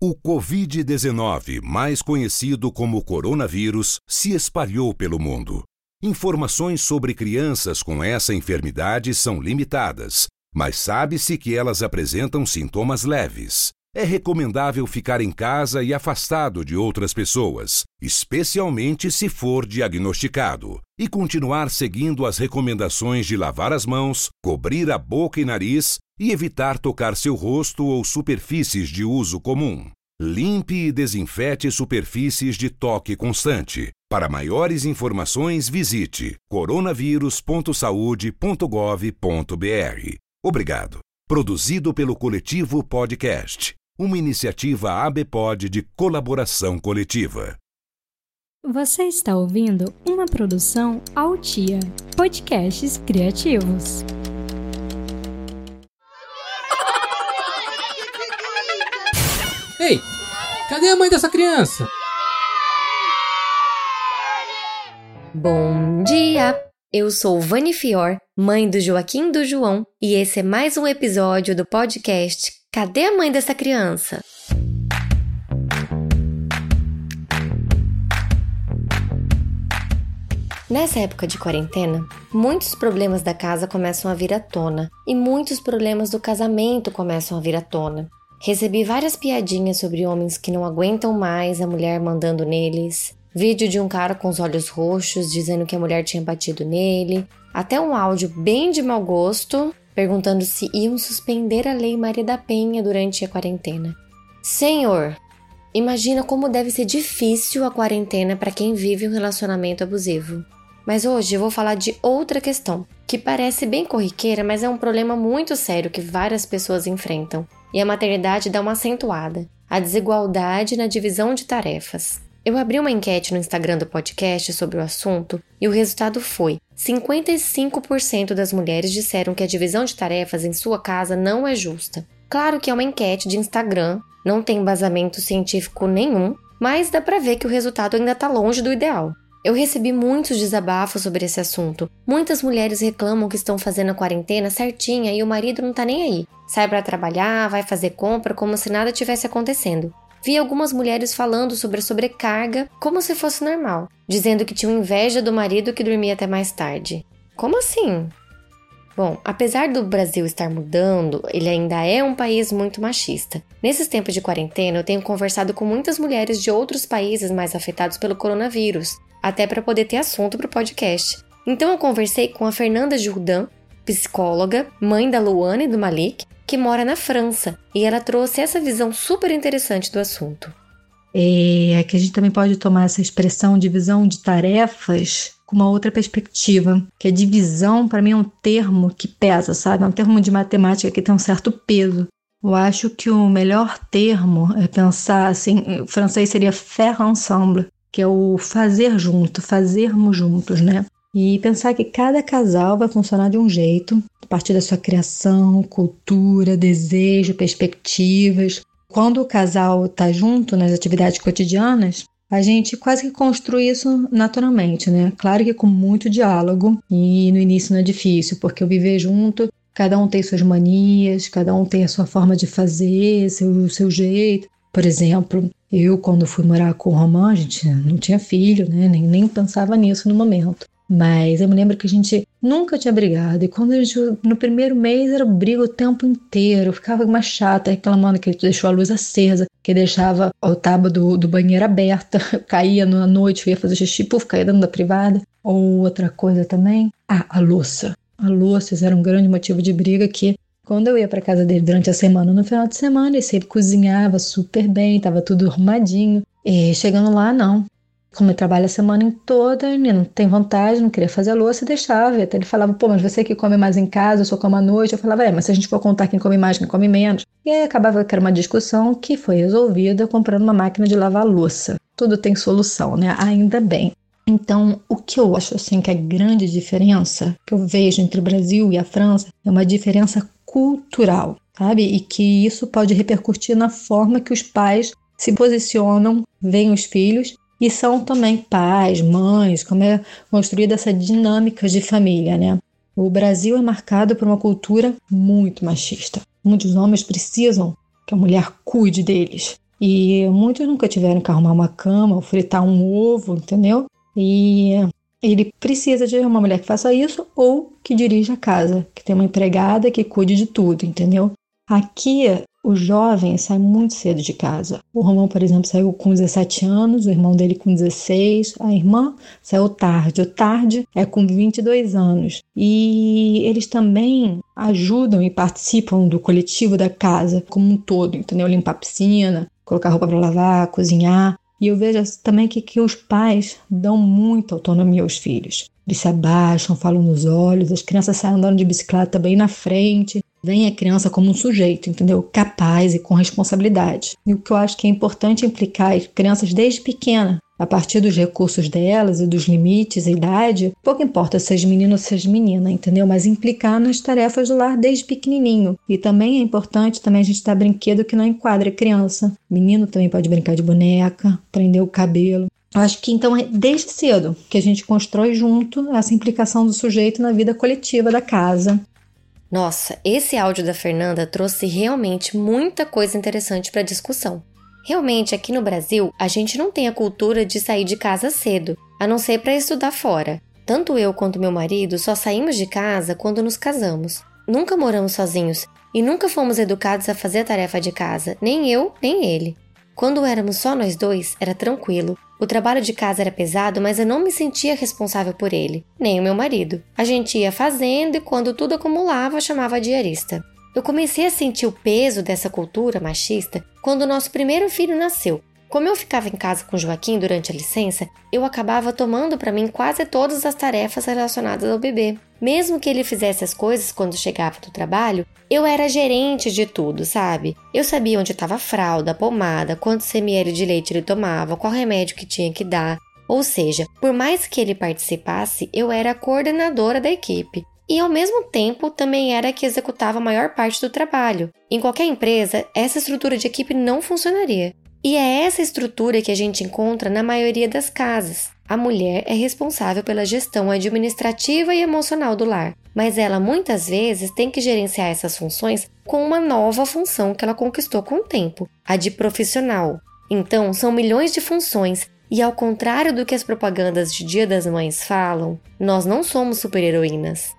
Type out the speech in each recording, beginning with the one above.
O Covid-19, mais conhecido como coronavírus, se espalhou pelo mundo. Informações sobre crianças com essa enfermidade são limitadas, mas sabe-se que elas apresentam sintomas leves. É recomendável ficar em casa e afastado de outras pessoas, especialmente se for diagnosticado, e continuar seguindo as recomendações de lavar as mãos, cobrir a boca e nariz e evitar tocar seu rosto ou superfícies de uso comum. Limpe e desinfete superfícies de toque constante. Para maiores informações, visite coronavírus.saude.gov.br. Obrigado. Produzido pelo Coletivo Podcast, uma iniciativa ABPOD de colaboração coletiva. Você está ouvindo uma produção Altia, podcasts criativos. Ei, cadê a mãe dessa criança? Bom dia! Eu sou Vani Fior, mãe do Joaquim do João, e esse é mais um episódio do podcast Cadê a mãe dessa criança? Nessa época de quarentena, muitos problemas da casa começam a vir à tona e muitos problemas do casamento começam a vir à tona. Recebi várias piadinhas sobre homens que não aguentam mais a mulher mandando neles, vídeo de um cara com os olhos roxos dizendo que a mulher tinha batido nele, até um áudio bem de mau gosto perguntando se iam suspender a Lei Maria da Penha durante a quarentena. Senhor, imagina como deve ser difícil a quarentena para quem vive um relacionamento abusivo. Mas hoje eu vou falar de outra questão, que parece bem corriqueira, mas é um problema muito sério que várias pessoas enfrentam. E a maternidade dá uma acentuada: a desigualdade na divisão de tarefas. Eu abri uma enquete no Instagram do podcast sobre o assunto e o resultado foi: 55% das mulheres disseram que a divisão de tarefas em sua casa não é justa. Claro que é uma enquete de Instagram, não tem embasamento científico nenhum, mas dá para ver que o resultado ainda está longe do ideal. Eu recebi muitos desabafos sobre esse assunto. Muitas mulheres reclamam que estão fazendo a quarentena certinha e o marido não tá nem aí. Sai para trabalhar, vai fazer compra como se nada tivesse acontecendo. Vi algumas mulheres falando sobre a sobrecarga como se fosse normal, dizendo que tinham inveja do marido que dormia até mais tarde. Como assim? Bom, apesar do Brasil estar mudando, ele ainda é um país muito machista. Nesses tempos de quarentena, eu tenho conversado com muitas mulheres de outros países mais afetados pelo coronavírus, até para poder ter assunto para o podcast. Então eu conversei com a Fernanda Jourdan, psicóloga, mãe da Luana e do Malik, que mora na França, e ela trouxe essa visão super interessante do assunto. É que a gente também pode tomar essa expressão divisão de tarefas com uma outra perspectiva, que a divisão para mim é um termo que pesa, sabe? É um termo de matemática que tem um certo peso. Eu acho que o melhor termo é pensar assim, o francês seria faire ensemble, que é o fazer junto, fazermos juntos, né? E pensar que cada casal vai funcionar de um jeito, a partir da sua criação, cultura, desejo, perspectivas. Quando o casal está junto nas atividades cotidianas, a gente quase que construi isso naturalmente, né? Claro que com muito diálogo e no início não é difícil, porque eu viver junto, cada um tem suas manias, cada um tem a sua forma de fazer, seu, seu jeito. Por exemplo, eu quando fui morar com o Romã, a gente não tinha filho, né? Nem, nem pensava nisso no momento. Mas eu me lembro que a gente nunca tinha brigado. E quando a gente, no primeiro mês, era briga o tempo inteiro. Eu ficava uma chata reclamando que ele deixou a luz acesa, que deixava o tábua do, do banheiro aberta, caía na noite, ia fazer xixi, puf, caía dentro da privada. Ou outra coisa também, ah, a louça. A louça era um grande motivo de briga que quando eu ia para casa dele durante a semana, no final de semana, ele sempre cozinhava super bem, estava tudo arrumadinho. E chegando lá, não. Como eu trabalho a semana toda, ele não tem vontade, não queria fazer a louça, e deixava. Até ele falava, pô, mas você que come mais em casa, eu só como à noite. Eu falava, é, mas se a gente for contar quem come mais, quem come menos. E aí acabava que era uma discussão que foi resolvida comprando uma máquina de lavar louça. Tudo tem solução, né? Ainda bem. Então, o que eu acho assim que é a grande diferença que eu vejo entre o Brasil e a França é uma diferença cultural, sabe? E que isso pode repercutir na forma que os pais se posicionam, veem os filhos e são também pais, mães, como é construída essa dinâmica de família, né? O Brasil é marcado por uma cultura muito machista. Muitos homens precisam que a mulher cuide deles. E muitos nunca tiveram que arrumar uma cama ou fritar um ovo, entendeu? E ele precisa de uma mulher que faça isso ou que dirija a casa, que tenha uma empregada que cuide de tudo, entendeu? Aqui, o jovem sai muito cedo de casa. O Romão, por exemplo, saiu com 17 anos, o irmão dele com 16, a irmã saiu tarde. O tarde é com 22 anos. E eles também ajudam e participam do coletivo da casa como um todo, entendeu? Limpar a piscina, colocar roupa para lavar, cozinhar. E eu vejo também que, que os pais dão muita autonomia aos filhos. Eles se abaixam, falam nos olhos, as crianças saem andando de bicicleta bem na frente. Vem a criança como um sujeito, entendeu? Capaz e com responsabilidade. E o que eu acho que é importante implicar as crianças desde pequena, a partir dos recursos delas e dos limites e idade, pouco importa se és menino ou se menina, entendeu? Mas implicar nas tarefas do lar desde pequenininho. E também é importante também a gente dar brinquedo que não enquadre a criança. Menino também pode brincar de boneca, prender o cabelo. Eu acho que então é desde cedo que a gente constrói junto essa implicação do sujeito na vida coletiva da casa. Nossa, esse áudio da Fernanda trouxe realmente muita coisa interessante para discussão. Realmente, aqui no Brasil, a gente não tem a cultura de sair de casa cedo, a não ser para estudar fora. Tanto eu quanto meu marido só saímos de casa quando nos casamos. Nunca moramos sozinhos e nunca fomos educados a fazer a tarefa de casa, nem eu, nem ele. Quando éramos só nós dois, era tranquilo. O trabalho de casa era pesado, mas eu não me sentia responsável por ele, nem o meu marido. A gente ia fazendo e quando tudo acumulava, chamava diarista. Eu comecei a sentir o peso dessa cultura machista quando nosso primeiro filho nasceu. Como eu ficava em casa com Joaquim durante a licença, eu acabava tomando para mim quase todas as tarefas relacionadas ao bebê. Mesmo que ele fizesse as coisas quando chegava do trabalho, eu era gerente de tudo, sabe? Eu sabia onde estava a fralda, a pomada, quantos ml de leite ele tomava, qual remédio que tinha que dar. Ou seja, por mais que ele participasse, eu era a coordenadora da equipe. E ao mesmo tempo também era a que executava a maior parte do trabalho. Em qualquer empresa, essa estrutura de equipe não funcionaria. E é essa estrutura que a gente encontra na maioria das casas. A mulher é responsável pela gestão administrativa e emocional do lar, mas ela muitas vezes tem que gerenciar essas funções com uma nova função que ela conquistou com o tempo, a de profissional. Então, são milhões de funções e ao contrário do que as propagandas de Dia das Mães falam, nós não somos super-heroínas.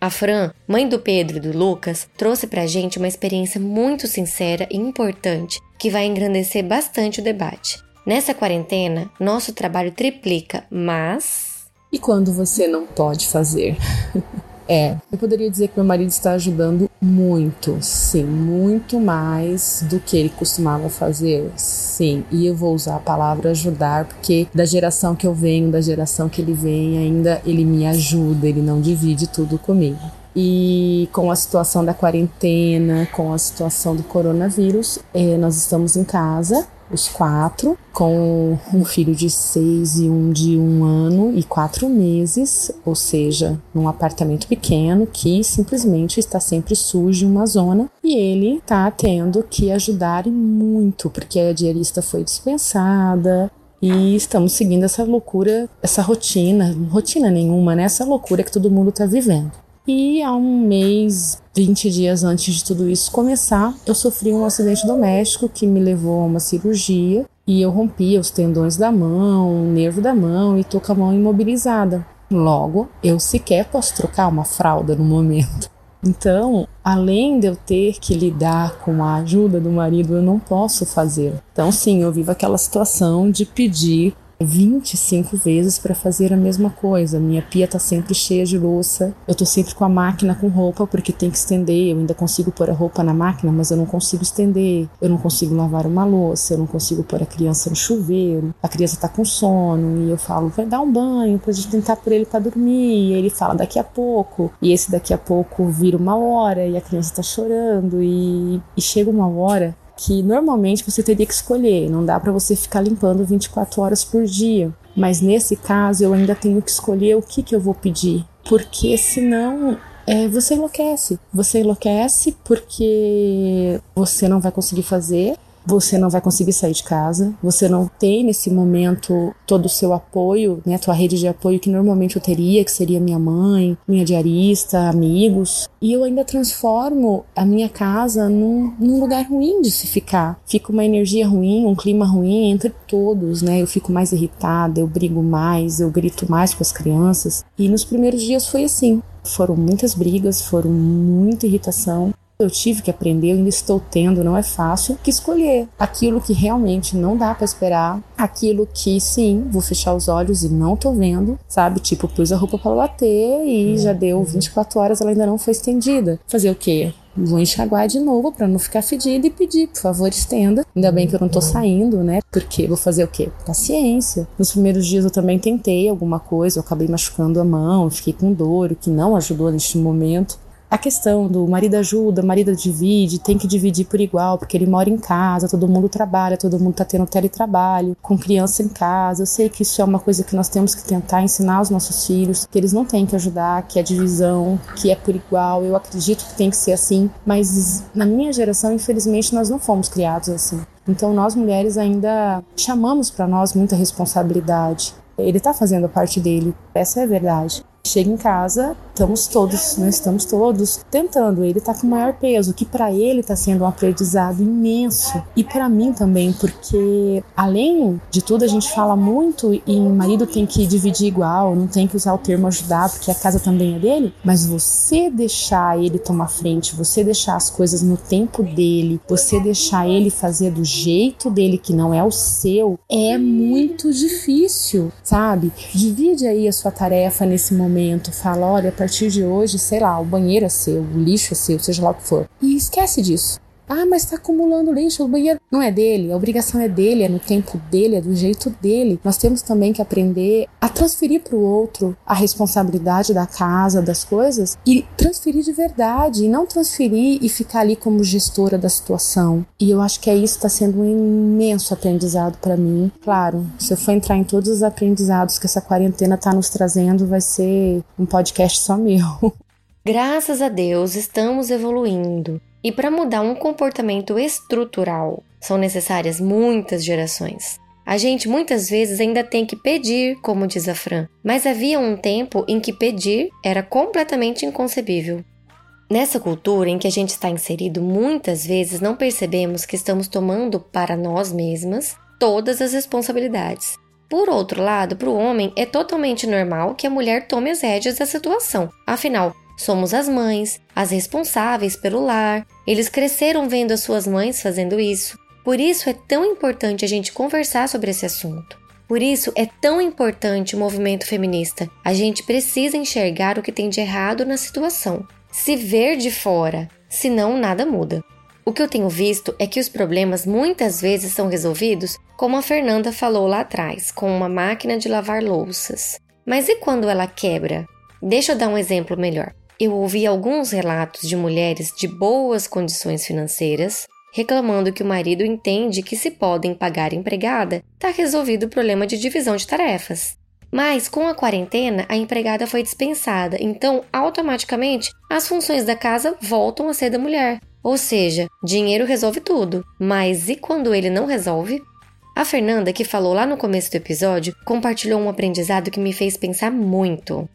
A Fran, mãe do Pedro e do Lucas, trouxe pra gente uma experiência muito sincera e importante que vai engrandecer bastante o debate. Nessa quarentena, nosso trabalho triplica, mas. E quando você não pode fazer? É, eu poderia dizer que meu marido está ajudando muito, sim, muito mais do que ele costumava fazer, sim. E eu vou usar a palavra ajudar porque da geração que eu venho, da geração que ele vem, ainda ele me ajuda, ele não divide tudo comigo. E com a situação da quarentena, com a situação do coronavírus, é, nós estamos em casa os quatro, com um filho de seis e um de um ano e quatro meses, ou seja, num apartamento pequeno que simplesmente está sempre sujo uma zona e ele está tendo que ajudar muito, porque a diarista foi dispensada, e estamos seguindo essa loucura, essa rotina, rotina nenhuma, né? Essa loucura que todo mundo está vivendo. E há um mês, 20 dias antes de tudo isso começar, eu sofri um acidente doméstico que me levou a uma cirurgia e eu rompi os tendões da mão, o nervo da mão e tô com a mão imobilizada. Logo, eu sequer posso trocar uma fralda no momento. Então, além de eu ter que lidar com a ajuda do marido, eu não posso fazer. Então, sim, eu vivo aquela situação de pedir 25 vezes para fazer a mesma coisa. Minha pia tá sempre cheia de louça. Eu tô sempre com a máquina com roupa porque tem que estender. Eu ainda consigo pôr a roupa na máquina, mas eu não consigo estender. Eu não consigo lavar uma louça, eu não consigo pôr a criança no chuveiro. A criança tá com sono e eu falo, vai dar um banho pra gente tentar por ele para dormir. E ele fala daqui a pouco. E esse daqui a pouco vira uma hora e a criança tá chorando e, e chega uma hora que normalmente você teria que escolher, não dá para você ficar limpando 24 horas por dia. Mas nesse caso eu ainda tenho que escolher o que, que eu vou pedir, porque senão é, você enlouquece. Você enlouquece porque você não vai conseguir fazer, você não vai conseguir sair de casa, você não tem nesse momento todo o seu apoio, né, tua rede de apoio que normalmente eu teria, que seria minha mãe, minha diarista, amigos, e eu ainda transformo a minha casa num, num lugar ruim de se ficar. Fica uma energia ruim, um clima ruim entre todos, né? Eu fico mais irritada, eu brigo mais, eu grito mais com as crianças. E nos primeiros dias foi assim. Foram muitas brigas, foram muita irritação. Eu tive que aprender, eu ainda estou tendo, não é fácil, que escolher aquilo que realmente não dá para esperar, aquilo que sim, vou fechar os olhos e não tô vendo, sabe? Tipo, pus a roupa para bater e já deu 24 horas, ela ainda não foi estendida. Fazer o quê? vou enxaguar de novo para não ficar fedida e pedir, por favor, estenda. Ainda bem que eu não tô saindo, né? Porque vou fazer o quê? Paciência. Nos primeiros dias eu também tentei alguma coisa, eu acabei machucando a mão, fiquei com dor, o que não ajudou neste momento a questão do marido ajuda, marido divide, tem que dividir por igual, porque ele mora em casa, todo mundo trabalha, todo mundo tá tendo teletrabalho, com criança em casa. Eu sei que isso é uma coisa que nós temos que tentar ensinar aos nossos filhos, que eles não têm que ajudar, que é divisão, que é por igual. Eu acredito que tem que ser assim, mas na minha geração, infelizmente, nós não fomos criados assim. Então nós mulheres ainda chamamos para nós muita responsabilidade. Ele tá fazendo a parte dele, essa é a verdade. Chega em casa, estamos todos, né, estamos todos tentando. Ele está com maior peso, que para ele está sendo um aprendizado imenso e para mim também, porque além de tudo a gente fala muito em marido tem que dividir igual, não tem que usar o termo ajudar porque a casa também é dele, mas você deixar ele tomar frente, você deixar as coisas no tempo dele, você deixar ele fazer do jeito dele que não é o seu, é muito difícil, sabe? Divide aí a sua tarefa nesse momento momento, fala: olha, a partir de hoje, sei lá, o banheiro é seu, o lixo é seu, seja lá o que for. E esquece disso. Ah, mas está acumulando lixo, o banheiro não é dele, a obrigação é dele, é no tempo dele, é do jeito dele. Nós temos também que aprender a transferir para o outro a responsabilidade da casa, das coisas e transferir de verdade, e não transferir e ficar ali como gestora da situação. E eu acho que é isso está sendo um imenso aprendizado para mim. Claro, se eu for entrar em todos os aprendizados que essa quarentena está nos trazendo, vai ser um podcast só meu. Graças a Deus estamos evoluindo. E para mudar um comportamento estrutural, são necessárias muitas gerações. A gente muitas vezes ainda tem que pedir, como diz a Fran, mas havia um tempo em que pedir era completamente inconcebível. Nessa cultura em que a gente está inserido, muitas vezes não percebemos que estamos tomando para nós mesmas todas as responsabilidades. Por outro lado, para o homem é totalmente normal que a mulher tome as rédeas da situação. Afinal, Somos as mães, as responsáveis pelo lar. Eles cresceram vendo as suas mães fazendo isso. Por isso é tão importante a gente conversar sobre esse assunto. Por isso é tão importante o movimento feminista. A gente precisa enxergar o que tem de errado na situação, se ver de fora, senão nada muda. O que eu tenho visto é que os problemas muitas vezes são resolvidos, como a Fernanda falou lá atrás, com uma máquina de lavar louças. Mas e quando ela quebra? Deixa eu dar um exemplo melhor eu ouvi alguns relatos de mulheres de boas condições financeiras reclamando que o marido entende que se podem pagar empregada, está resolvido o problema de divisão de tarefas. Mas com a quarentena, a empregada foi dispensada, então automaticamente as funções da casa voltam a ser da mulher. Ou seja, dinheiro resolve tudo, mas e quando ele não resolve? A Fernanda, que falou lá no começo do episódio, compartilhou um aprendizado que me fez pensar muito.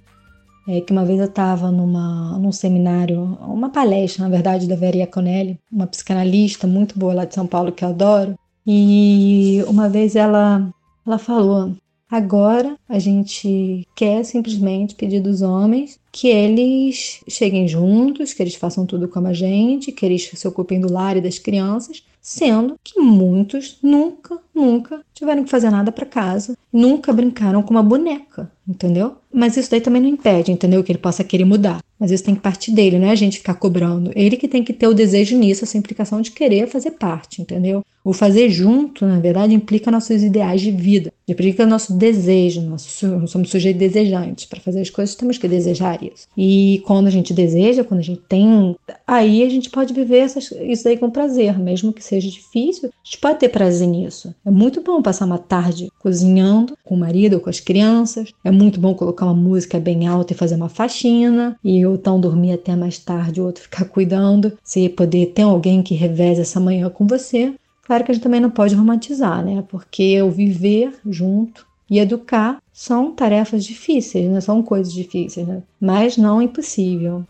É que uma vez eu estava num seminário, uma palestra, na verdade, da Vera Iaconelli, uma psicanalista muito boa lá de São Paulo que eu adoro. E uma vez ela ela falou: "Agora a gente quer simplesmente pedir dos homens que eles cheguem juntos, que eles façam tudo como a gente, que eles se ocupem do lar e das crianças, sendo que muitos nunca, nunca tiveram que fazer nada para casa, nunca brincaram com uma boneca, entendeu? Mas isso daí também não impede, entendeu? Que ele possa querer mudar. Mas isso tem que partir dele, não é a gente ficar cobrando. Ele que tem que ter o desejo nisso, essa implicação de querer fazer parte, entendeu? O fazer junto, na verdade, implica nossos ideais de vida, implica nosso desejo, nós somos sujeitos desejantes. Para fazer as coisas, temos que desejar isso. E quando a gente deseja, quando a gente tem, aí a gente pode viver essas, isso aí com prazer, mesmo que seja difícil, a gente pode ter prazer nisso. É muito bom passar uma tarde cozinhando com o marido ou com as crianças, é muito bom colocar uma música bem alta e fazer uma faxina, e ou então dormir até mais tarde, o outro ficar cuidando, você poder ter alguém que reveze essa manhã com você. Claro que a gente também não pode romantizar, né? Porque o viver junto e educar são tarefas difíceis, né? São coisas difíceis, né? Mas não impossível.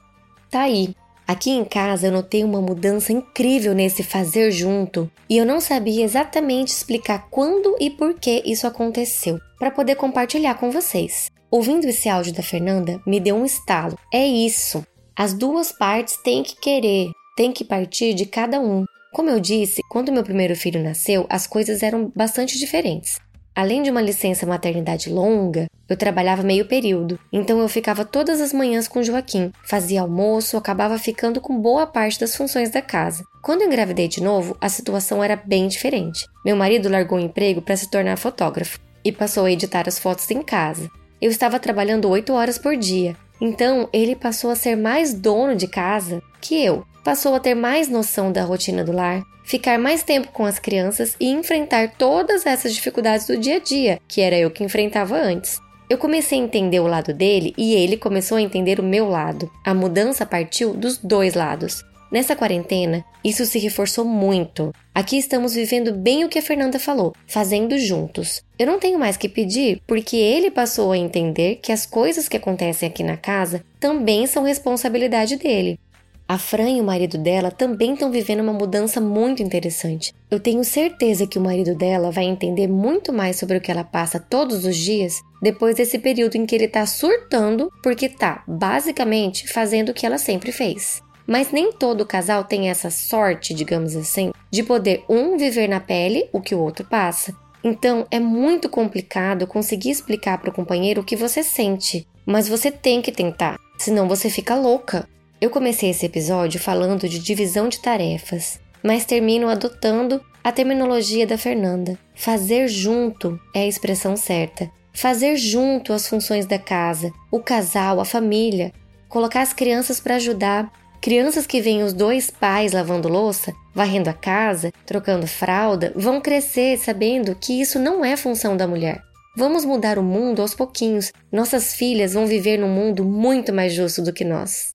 Tá aí. Aqui em casa eu notei uma mudança incrível nesse fazer junto e eu não sabia exatamente explicar quando e por que isso aconteceu, para poder compartilhar com vocês. Ouvindo esse áudio da Fernanda, me deu um estalo. É isso. As duas partes têm que querer, tem que partir de cada um. Como eu disse, quando meu primeiro filho nasceu, as coisas eram bastante diferentes. Além de uma licença maternidade longa, eu trabalhava meio período, então eu ficava todas as manhãs com Joaquim, fazia almoço, acabava ficando com boa parte das funções da casa. Quando engravidei de novo, a situação era bem diferente. Meu marido largou o emprego para se tornar fotógrafo e passou a editar as fotos em casa. Eu estava trabalhando oito horas por dia, então ele passou a ser mais dono de casa que eu passou a ter mais noção da rotina do lar, ficar mais tempo com as crianças e enfrentar todas essas dificuldades do dia a dia, que era eu que enfrentava antes. Eu comecei a entender o lado dele e ele começou a entender o meu lado. A mudança partiu dos dois lados. Nessa quarentena, isso se reforçou muito. Aqui estamos vivendo bem o que a Fernanda falou, fazendo juntos. Eu não tenho mais que pedir porque ele passou a entender que as coisas que acontecem aqui na casa também são responsabilidade dele. A Fran e o marido dela também estão vivendo uma mudança muito interessante. Eu tenho certeza que o marido dela vai entender muito mais sobre o que ela passa todos os dias depois desse período em que ele está surtando porque tá, basicamente, fazendo o que ela sempre fez. Mas nem todo casal tem essa sorte, digamos assim, de poder um viver na pele o que o outro passa. Então é muito complicado conseguir explicar para o companheiro o que você sente, mas você tem que tentar, senão você fica louca. Eu comecei esse episódio falando de divisão de tarefas, mas termino adotando a terminologia da Fernanda. Fazer junto é a expressão certa. Fazer junto as funções da casa, o casal, a família, colocar as crianças para ajudar. Crianças que veem os dois pais lavando louça, varrendo a casa, trocando fralda, vão crescer sabendo que isso não é função da mulher. Vamos mudar o mundo aos pouquinhos. Nossas filhas vão viver num mundo muito mais justo do que nós.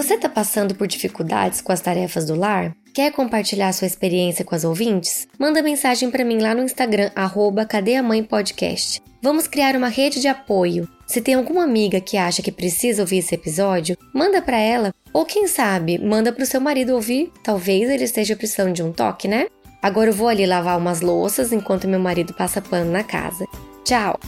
Você está passando por dificuldades com as tarefas do lar? Quer compartilhar sua experiência com as ouvintes? Manda mensagem para mim lá no Instagram, arroba Cadê a Mãe Podcast. Vamos criar uma rede de apoio. Se tem alguma amiga que acha que precisa ouvir esse episódio, manda para ela. Ou quem sabe, manda para o seu marido ouvir. Talvez ele esteja precisando de um toque, né? Agora eu vou ali lavar umas louças enquanto meu marido passa pano na casa. Tchau!